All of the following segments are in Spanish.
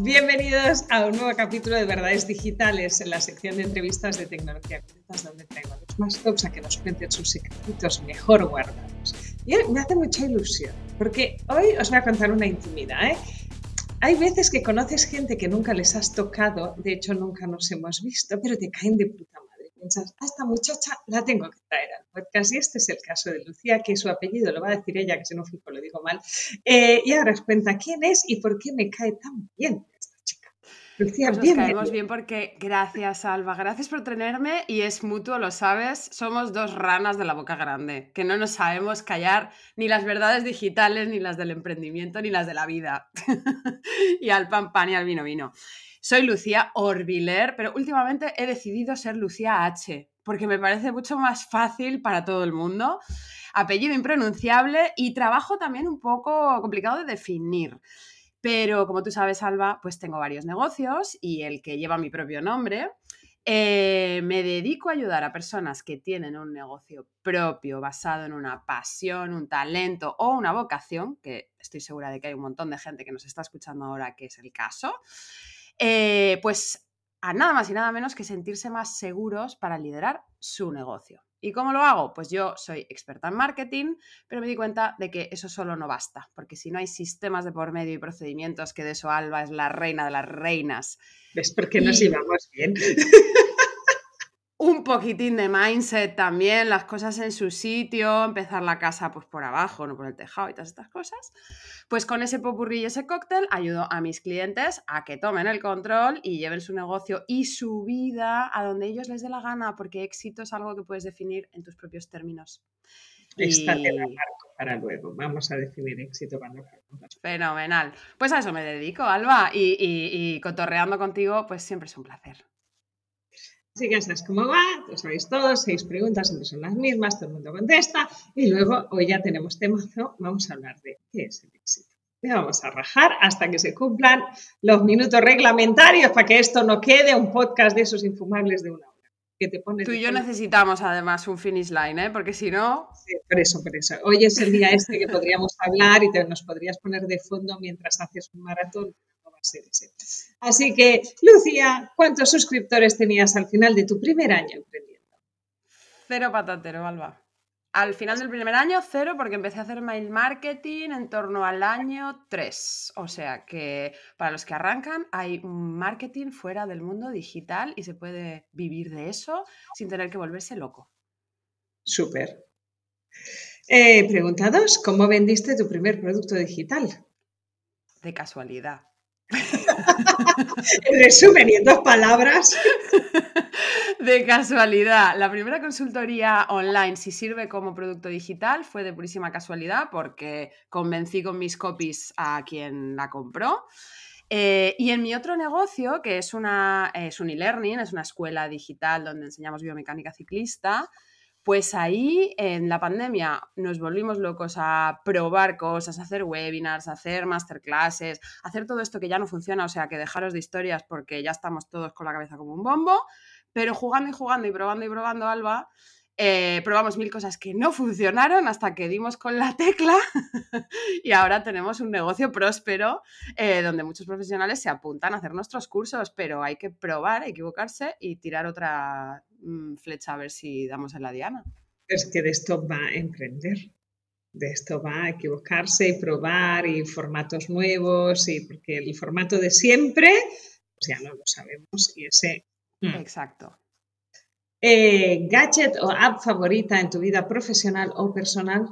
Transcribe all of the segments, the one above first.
Bienvenidos a un nuevo capítulo de Verdades Digitales en la sección de entrevistas de tecnología donde traigo a los más tops a que nos cuenten sus secretos mejor guardados. Y me hace mucha ilusión, porque hoy os voy a contar una intimidad. ¿eh? Hay veces que conoces gente que nunca les has tocado, de hecho nunca nos hemos visto, pero te caen de puta madre. Piensas, a esta muchacha la tengo que traer al podcast. Y este es el caso de Lucía, que su apellido lo va a decir ella, que si no fijo lo digo mal. Eh, y ahora os cuenta quién es y por qué me cae tan bien. Lucía, pues nos caemos bien porque gracias, Alba, gracias por tenerme y es mutuo, lo sabes, somos dos ranas de la boca grande, que no nos sabemos callar ni las verdades digitales, ni las del emprendimiento, ni las de la vida. y al pan pan y al vino vino. Soy Lucía Orbiler, pero últimamente he decidido ser Lucía H, porque me parece mucho más fácil para todo el mundo. Apellido impronunciable y trabajo también un poco complicado de definir. Pero como tú sabes, Alba, pues tengo varios negocios y el que lleva mi propio nombre. Eh, me dedico a ayudar a personas que tienen un negocio propio basado en una pasión, un talento o una vocación, que estoy segura de que hay un montón de gente que nos está escuchando ahora que es el caso, eh, pues a nada más y nada menos que sentirse más seguros para liderar su negocio. ¿Y cómo lo hago? Pues yo soy experta en marketing, pero me di cuenta de que eso solo no basta, porque si no hay sistemas de por medio y procedimientos, que de eso Alba es la reina de las reinas. ¿Ves por qué nos íbamos bien? un poquitín de mindset también, las cosas en su sitio, empezar la casa pues por abajo, no por el tejado y todas estas cosas. Pues con ese popurrí y ese cóctel ayudo a mis clientes a que tomen el control y lleven su negocio y su vida a donde ellos les dé la gana, porque éxito es algo que puedes definir en tus propios términos. Estate la para luego. Vamos a definir éxito cuando Fenomenal. Pues a eso me dedico, Alba, y, y cotorreando contigo, pues siempre es un placer. Así que ya sabes cómo va, lo sabéis todos, seis preguntas siempre son las mismas, todo el mundo contesta y luego hoy ya tenemos temazo, vamos a hablar de qué es el éxito. Y vamos a rajar hasta que se cumplan los minutos reglamentarios para que esto no quede un podcast de esos infumables de una hora. Que te Tú y yo necesitamos además un finish line, ¿eh? porque si no... Sí, por eso, por eso. Hoy es el día este que podríamos hablar y te, nos podrías poner de fondo mientras haces un maratón Así que, Lucía, ¿cuántos suscriptores tenías al final de tu primer año emprendiendo? Cero patatero, Alba. Al final del primer año, cero, porque empecé a hacer mail marketing en torno al año 3. O sea que para los que arrancan, hay marketing fuera del mundo digital y se puede vivir de eso sin tener que volverse loco. Súper. Eh, pregunta ¿cómo vendiste tu primer producto digital? De casualidad. en resumen, y en dos palabras. De casualidad. La primera consultoría online, si sirve como producto digital, fue de purísima casualidad porque convencí con mis copies a quien la compró. Eh, y en mi otro negocio, que es, una, es un e-learning, es una escuela digital donde enseñamos biomecánica ciclista, pues ahí en la pandemia nos volvimos locos a probar cosas, a hacer webinars, a hacer masterclasses, a hacer todo esto que ya no funciona, o sea que dejaros de historias porque ya estamos todos con la cabeza como un bombo, pero jugando y jugando y probando y probando, Alba, eh, probamos mil cosas que no funcionaron hasta que dimos con la tecla y ahora tenemos un negocio próspero eh, donde muchos profesionales se apuntan a hacer nuestros cursos, pero hay que probar, equivocarse y tirar otra flecha a ver si damos en la diana. Es que de esto va a emprender, de esto va a equivocarse y probar y formatos nuevos, y porque el formato de siempre, pues ya no lo sabemos y ese... Mm. Exacto. Eh, ¿Gadget o app favorita en tu vida profesional o personal?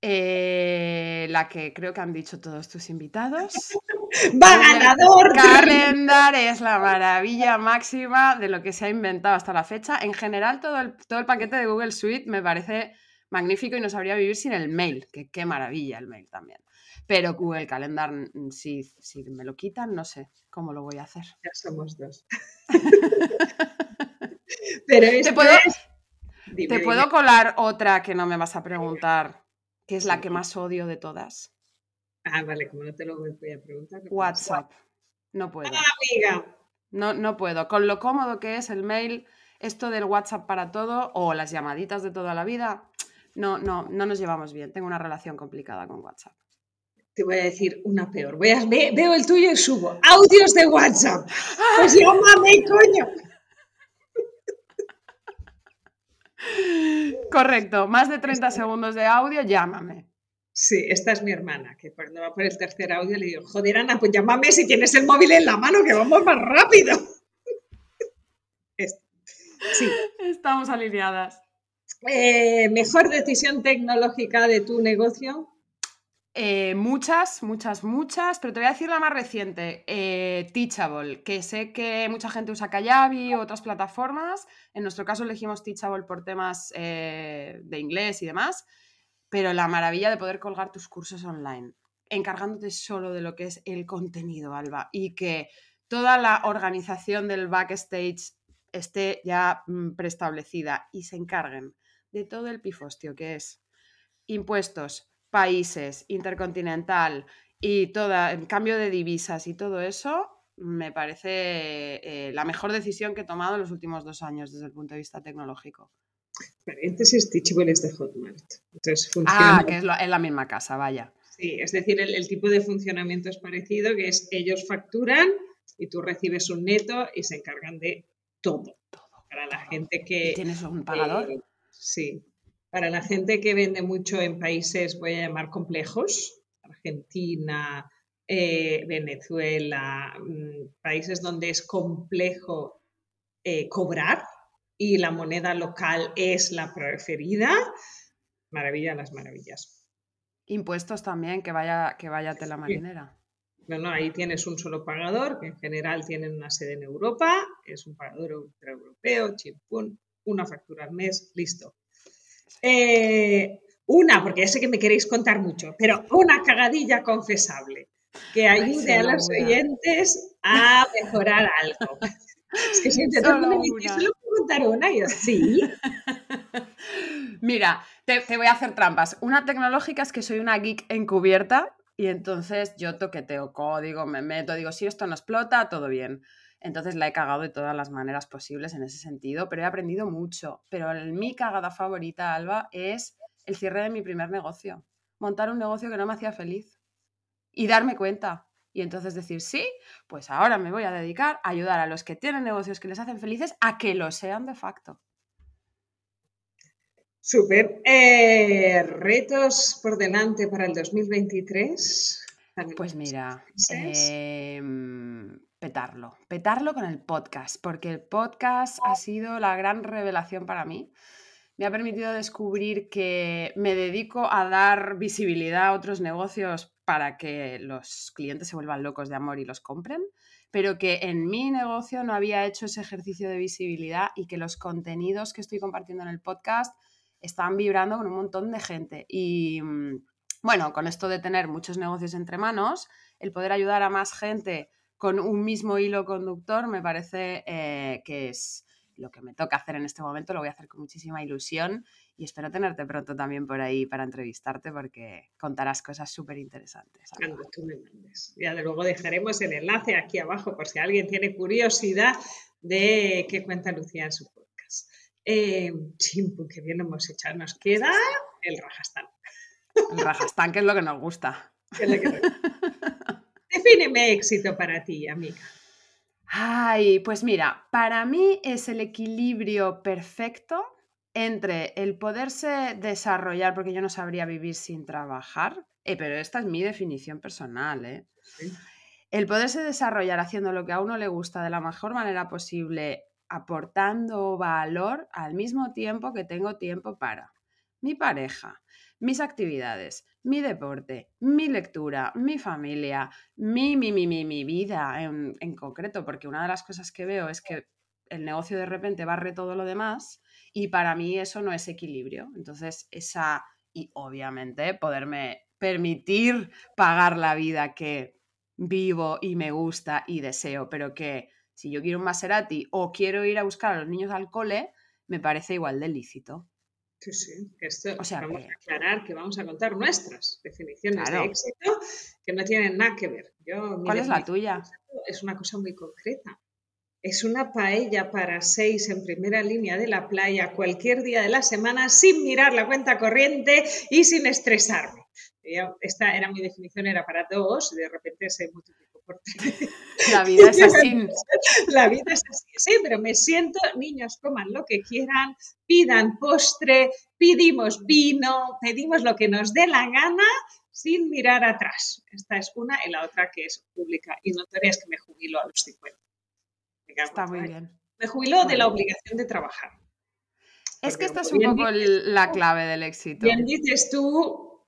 Eh, la que creo que han dicho todos tus invitados. ¡Va ganador! Calendar es la maravilla máxima de lo que se ha inventado hasta la fecha. En general, todo el, todo el paquete de Google Suite me parece magnífico y no sabría vivir sin el mail, que qué maravilla el mail también. Pero Google Calendar, mm, si, si me lo quitan, no sé cómo lo voy a hacer. Ya somos dos. Pero ¿Te puedo, ¿te puedo colar otra que no me vas a preguntar? que es la que más odio de todas. Ah, vale, como no te lo voy a preguntar. WhatsApp. No puedo. Ah, amiga. No, no puedo. Con lo cómodo que es el mail, esto del WhatsApp para todo o las llamaditas de toda la vida, no, no, no nos llevamos bien. Tengo una relación complicada con WhatsApp. Te voy a decir una peor. veo el tuyo y subo. Audios de WhatsApp. Pues llámame, coño. Correcto, más de 30 segundos de audio, llámame. Sí, esta es mi hermana, que cuando va por el tercer audio le digo, joder, Ana, pues llámame si tienes el móvil en la mano, que vamos más rápido. sí. Estamos alineadas. Eh, ¿Mejor decisión tecnológica de tu negocio? Eh, muchas, muchas, muchas, pero te voy a decir la más reciente, eh, Teachable, que sé que mucha gente usa Kayabi u otras plataformas. En nuestro caso elegimos Teachable por temas eh, de inglés y demás, pero la maravilla de poder colgar tus cursos online, encargándote solo de lo que es el contenido, Alba, y que toda la organización del backstage esté ya mm, preestablecida y se encarguen de todo el pifostio que es impuestos, países, intercontinental y todo el cambio de divisas y todo eso, me parece eh, la mejor decisión que he tomado en los últimos dos años desde el punto de vista tecnológico. Paréntesis, Teachable es de Hotmart. Ah, que es, la misma casa, vaya. Sí, es decir, el, tipo de funcionamiento es parecido, que es ellos facturan y tú recibes un neto y se encargan de todo. Para la gente que... ¿Tienes un pagador? Eh, sí, para la gente que vende mucho en países, voy a llamar complejos, Argentina, eh, Venezuela, mm, países donde es complejo eh, cobrar y la moneda local es la preferida, maravilla las maravillas. Impuestos también, que vaya, que vaya tela marinera. No, ahí tienes un solo pagador, que en general tienen una sede en Europa, es un pagador europeo, chimpún, una factura al mes, listo. Eh, una, porque ya sé que me queréis contar mucho, pero una cagadilla confesable que ayude a los oyentes a mejorar algo. Es que Mira, te, te, voy a hacer trampas. Una tecnológica es que soy una geek encubierta y entonces yo toqueteo código, me meto, digo, si esto no explota, todo bien. Entonces la he cagado de todas las maneras posibles en ese sentido, pero he aprendido mucho. Pero mi cagada favorita, Alba, es el cierre de mi primer negocio. Montar un negocio que no me hacía feliz. Y darme cuenta. Y entonces decir, sí, pues ahora me voy a dedicar a ayudar a los que tienen negocios que les hacen felices a que lo sean de facto. Súper. Eh, retos por delante para el 2023. Pues mira, petarlo, petarlo con el podcast, porque el podcast ha sido la gran revelación para mí. Me ha permitido descubrir que me dedico a dar visibilidad a otros negocios para que los clientes se vuelvan locos de amor y los compren, pero que en mi negocio no había hecho ese ejercicio de visibilidad y que los contenidos que estoy compartiendo en el podcast están vibrando con un montón de gente. Y mm, bueno, con esto de tener muchos negocios entre manos, el poder ayudar a más gente con un mismo hilo conductor, me parece eh, que es lo que me toca hacer en este momento, lo voy a hacer con muchísima ilusión y espero tenerte pronto también por ahí para entrevistarte porque contarás cosas súper interesantes. Cuando tú me mandes. Ya de luego dejaremos el enlace aquí abajo por si alguien tiene curiosidad de qué cuenta Lucía en su podcast. Eh, que bien hemos hecho. Nos queda el Rajastán. El Rajastán, que es lo que nos gusta. Que es lo que nos gusta. Defíneme éxito para ti, amiga. Ay, pues mira, para mí es el equilibrio perfecto entre el poderse desarrollar, porque yo no sabría vivir sin trabajar, eh, pero esta es mi definición personal, ¿eh? El poderse desarrollar haciendo lo que a uno le gusta de la mejor manera posible, aportando valor al mismo tiempo que tengo tiempo para mi pareja, mis actividades, mi deporte, mi lectura, mi familia, mi, mi, mi, mi, mi vida en, en, concreto, porque una de las cosas que veo es que el negocio de repente barre todo lo demás y para mí eso no es equilibrio. Entonces, esa, y obviamente poderme permitir pagar la vida que vivo y me gusta y deseo, pero que si yo quiero un Maserati o quiero ir a buscar a los niños al cole, me parece igual de lícito. Sí, sí, esto vamos a aclarar que vamos a contar nuestras definiciones de éxito que no tienen nada que ver. Yo, ¿Cuál es la tuya? Es una cosa muy concreta. Es una paella para seis en primera línea de la playa cualquier día de la semana sin mirar la cuenta corriente y sin estresarme. Esta era mi definición, era para dos, y de repente se multiplicó La vida es así. La vida es así, sí, pero me siento, niños, coman lo que quieran, pidan postre, pedimos vino, pedimos lo que nos dé la gana sin mirar atrás. Esta es una y la otra que es pública y notoria es que me jubilo a los 50. Está muy bien. Me jubilo de la obligación de trabajar. Es que esta es un poco la clave del éxito. Bien dices tú,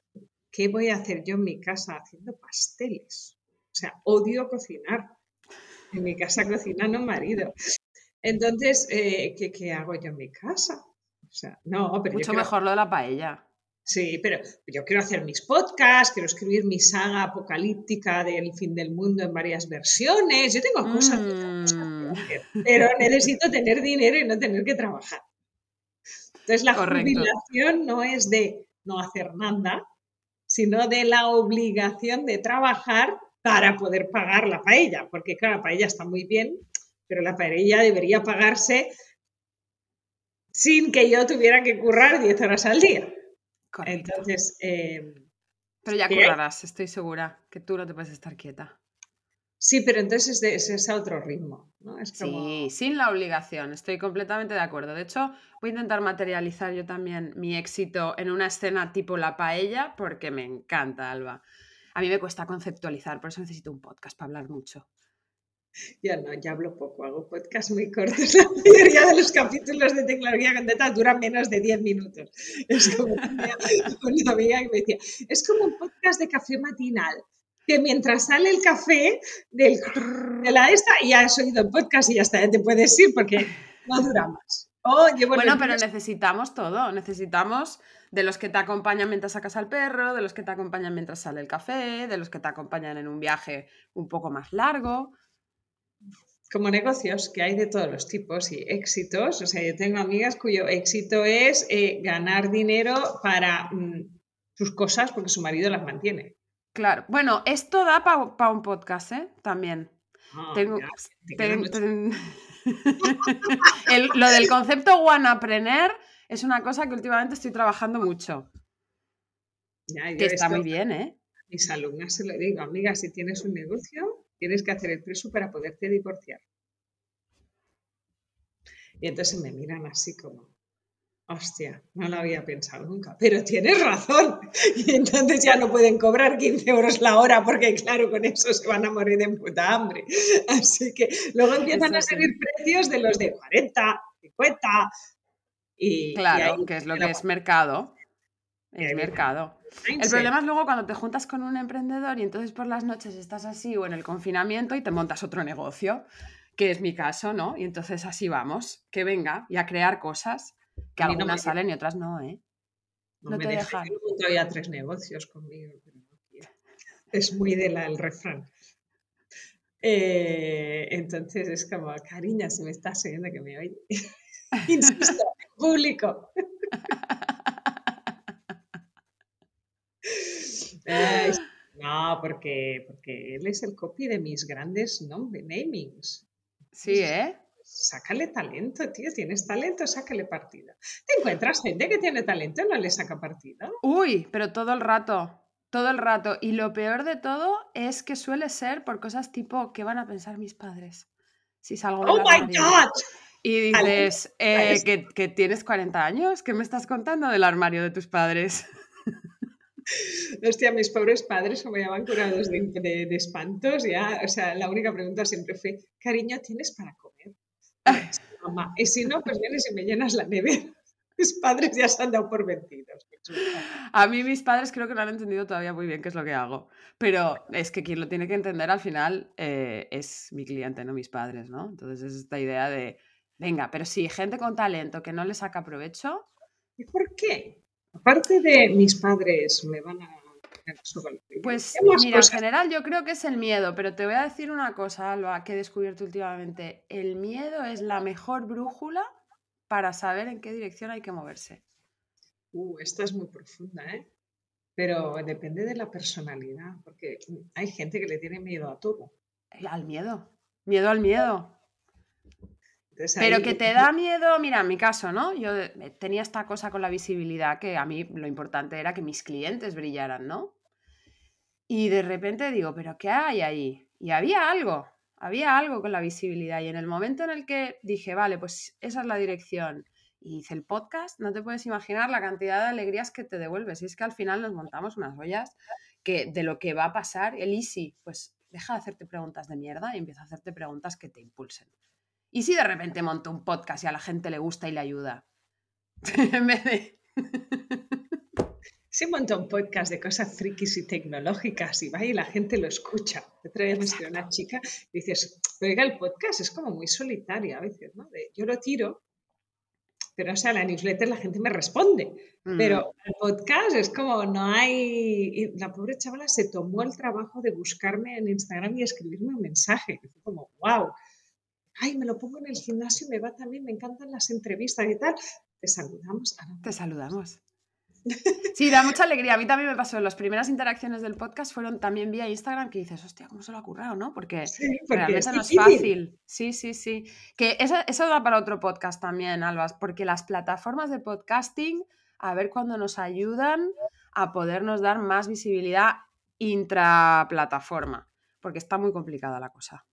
¿qué voy a hacer yo en mi casa haciendo pasteles? O sea, odio cocinar. En mi casa cocinando marido. Entonces, eh, ¿qué, hago yo en mi casa? O sea, no, pero Mucho mejor lo de la paella. Sí, pero yo quiero hacer mis podcasts, quiero escribir mi saga apocalíptica del fin del mundo en varias versiones. Yo tengo cosas, mm. pero necesito tener dinero y no tener que trabajar. Entonces la jubilación no es de no hacer nada, sino de la obligación de trabajar para poder pagar la paella, porque claro, la paella está muy bien, pero la paella debería pagarse sin que yo tuviera que currar 10 horas al día. Entonces. Em, pero ya currarás, estoy segura que tú no te puedes estar quieta. Sí, pero entonces es, es a otro ritmo. ¿no? Sí, sin la obligación, estoy completamente de acuerdo. De hecho, voy a intentar materializar yo también mi éxito en una escena tipo la paella porque me encanta, Alba. A mí me cuesta conceptualizar, por eso necesito un podcast para hablar mucho. Ya no, ya hablo poco, hago podcast muy cortos. La mayoría de los capítulos de tecnología con data duran menos de 10 minutos. Es como una amiga que me decía, es como un podcast de café matinal, que mientras sale el café del, de la esta, ya has oído el podcast y ya está, ya te puedes ir porque no dura más. Bueno, pero necesitamos todo, necesitamos de los que te acompañan mientras sacas al perro, de los que te acompañan mientras sale el café, de los que te acompañan en un viaje un poco más largo como negocios que hay de todos los tipos y éxitos. O sea, yo tengo amigas cuyo éxito es eh, ganar dinero para mm, sus cosas porque su marido las mantiene. Claro. Bueno, esto da para un podcast, ¿eh? También. Ah, tengo, lo del concepto wanapreneur es una cosa que últimamente estoy trabajando mucho. que está muy bien, ¿eh? Mis alumnas se lo digo, amiga, si tienes un negocio, Tienes que hacer el preso para poderte divorciar. Y entonces me miran así como, hostia, no lo había pensado nunca, pero tienes razón. Y entonces ya no pueden cobrar 15 euros la hora porque claro, con eso se van a morir de puta hambre. Así que luego empiezan a salir precios de los de 40, 50. Y, claro, que es lo que es mercado. Es mercado. El problema es luego cuando te juntas con un emprendedor y entonces por las noches estás así o en el confinamiento y te montas otro negocio, que es mi caso, ¿no? Y entonces así vamos, que venga y a crear cosas, que algunas salen y otras no, ¿eh? No, te dejan. Yo tres negocios conmigo, Es muy del el refrán. Eh, entonces es como, cariña, se me está siguiendo que me oye. Insisto, público. no, porque, porque él es el copy de mis grandes namings. Sí, ¿eh? Sácale talento, tío. Tienes talento, sácale partido. ¿Te encuentras gente que tiene talento y no le saca partido? Uy, pero todo el rato. Todo el rato. Y lo peor de todo es que suele ser por cosas tipo, ¿qué van a pensar mis padres? Si salgo de ¡Oh, my God! Y dices, eh, que, que, tienes 40 años, ¿qué me estás contando del armario de tus padres? Hostia, mis pobres padres me llaman curados de, espantos. Ya, o sea, la única pregunta siempre fue, cariño, ¿tienes para comer? Mamá. Y si no, pues vienes y me llenas la nevera. Mis padres ya se han dado por vencidos. A mí mis padres creo que no han entendido todavía muy bien qué es lo que hago. Pero es que quien lo tiene que entender al final eh, es mi cliente, no mis padres, ¿no? Entonces es esta idea de, venga, pero sí, gente con talento que no le saca provecho. ¿Y por qué? Aparte de mis padres me van a... Pues mira, en general yo creo que es el miedo, pero te voy a decir una cosa, Alba, que he descubierto últimamente. El miedo es la mejor brújula para saber en qué dirección hay que moverse. Uh, esta es muy profunda, ¿eh? Pero depende de la personalidad, porque hay gente que le tiene miedo a todo. Al miedo. Miedo al miedo. Pero que te da miedo, mira, en mi caso, ¿no? Yo tenía esta cosa con la visibilidad que a mí lo importante era que mis clientes brillaran, ¿no? Y de repente digo, ¿pero qué hay ahí? Y había algo, había algo con la visibilidad. Y en el momento en el que dije, vale, pues esa es la dirección, y hice el podcast, no te puedes imaginar la cantidad de alegrías que te devuelves. Y es que al final nos montamos unas ollas que de lo que va a pasar, el easy, pues deja de hacerte preguntas de mierda y empieza a hacerte preguntas que te impulsen. ¿Y si de repente monto un podcast y a la gente le gusta y le ayuda? en vez de... Sí, monta un podcast de cosas frikis y tecnológicas y va y la gente lo escucha. Otra vez me una chica y dices, oiga, el podcast es como muy solitario a veces, ¿no? yo lo tiro pero o sea, la newsletter la gente me responde, pero el podcast es como no hay... la pobre chavala se tomó el trabajo de buscarme en Instagram y escribirme un mensaje, fue como, wow, ay, me lo pongo en el gimnasio, me va también, me encantan las entrevistas y tal. Te saludamos. Te saludamos. Sí, da mucha alegría. A mí también me pasó. Las primeras interacciones del podcast fueron también vía Instagram que dices, hostia, ¿cómo se lo ha currado, no? Porque, realmente no es fácil. Sí, sí, sí. Que eso, eso da para otro podcast también, Albas, porque las plataformas de podcasting, a ver cuándo nos ayudan a podernos dar más visibilidad intraplataforma, porque está muy complicada la cosa.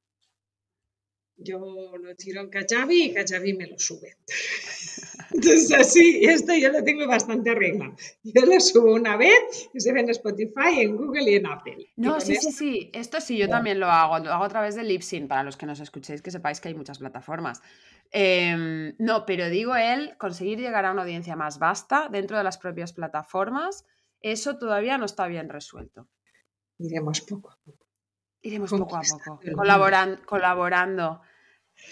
Yo lo tiro en Kajabi y Kajabi me lo sube. Entonces, así, esto yo lo tengo bastante arreglado. Yo lo subo una vez y se ve en Spotify, en Google y en Apple. No, sí, sí, sí. Esto sí, yo también lo hago. Lo hago a través de Libsyn, para los que nos escuchéis, que sepáis que hay muchas plataformas. Em, no, pero digo él, conseguir llegar a una audiencia más vasta dentro de las propias plataformas, eso todavía no está bien resuelto. Iremos poco a poco. Iremos poco a poco, colaborando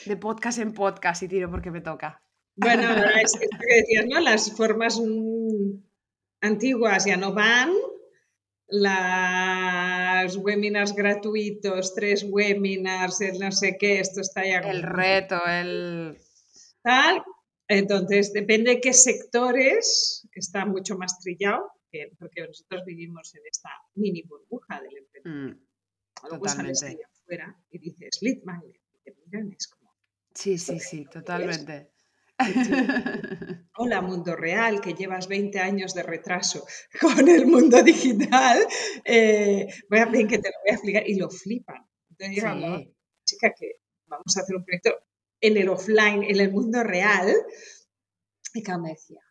de podcast en podcast y tiro porque me toca. Bueno, es, que decías, ¿no? Las formas mm, antiguas ya no van. Las webinars gratuitos, tres webinars, el no sé qué, esto está ya. El reto, el. Tal. Entonces, depende de qué sectores está mucho más trillado, porque nosotros vivimos en esta mini burbuja del emprendimiento. Mm, Luego afuera y dices, lead magnet, y te miran, es como. Sí, sí, sí, totalmente. Hola, mundo real, que llevas 20 años de retraso con el mundo digital. Eh, voy a ver que te lo voy a explicar. Y lo flipan. Entonces, sí. chica, que vamos a hacer un proyecto en el offline, en el mundo real. Y cada me decía,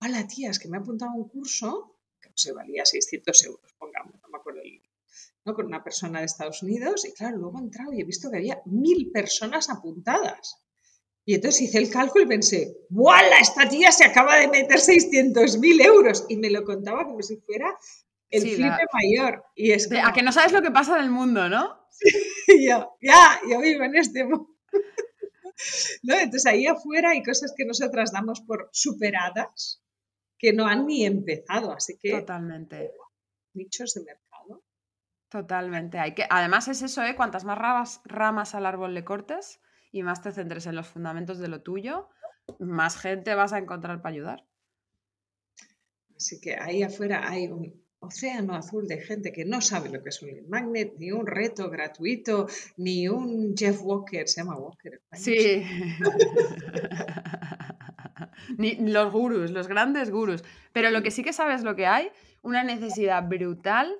hola, tía, es que me ha apuntado a un curso que no se valía 600 euros, pongamos, no me acuerdo el ¿no? con una persona de Estados Unidos. Y claro, luego he entrado y he visto que había mil personas apuntadas. Y entonces hice el cálculo y pensé, ¡Wala! Esta tía se acaba de meter 600.000 euros. Y me lo contaba como si fuera el flipe mayor. Y es A que no sabes lo que pasa en el mundo, ¿no? Sí, yo, ya, yo vivo en este mundo. ¿No? Entonces ahí afuera hay cosas que nosotras damos por superadas que no han ni empezado. Así que. Totalmente. Nichos de mercado. Totalmente. Hay que, además es eso, ¿eh? Cuantas más ramas, ramas al árbol le cortes, y más te centres en los fundamentos de lo tuyo, más gente vas a encontrar para ayudar. Así que ahí afuera hay un océano azul de gente que no sabe lo que es un lead magnet, ni un reto gratuito, ni un Jeff Walker, se llama Walker. Sí. ni los gurús, los grandes gurús. Pero lo que sí que sabes lo que hay, una necesidad brutal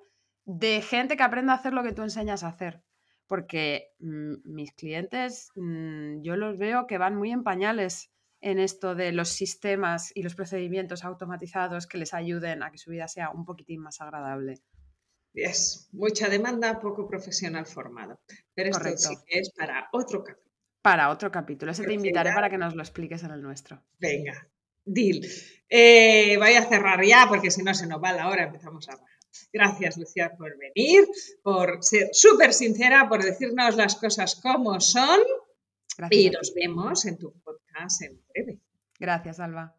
de gente que aprenda a hacer lo que tú enseñas a hacer porque mm, mis clientes, mm, yo los veo que van muy en pañales en esto de los sistemas y los procedimientos automatizados que les ayuden a que su vida sea un poquitín más agradable. Es mucha demanda, poco profesional formado. Pero esto sí que es para otro capítulo. Para otro capítulo. Ese te invitaré para que nos lo expliques en el nuestro. Venga, deal. Eh, voy a cerrar ya porque si no se nos va la hora, empezamos a Gracias, Lucía, por venir, por ser súper sincera, por decirnos las cosas como son. Y nos vemos en tu podcast en breve. Gracias, Alba.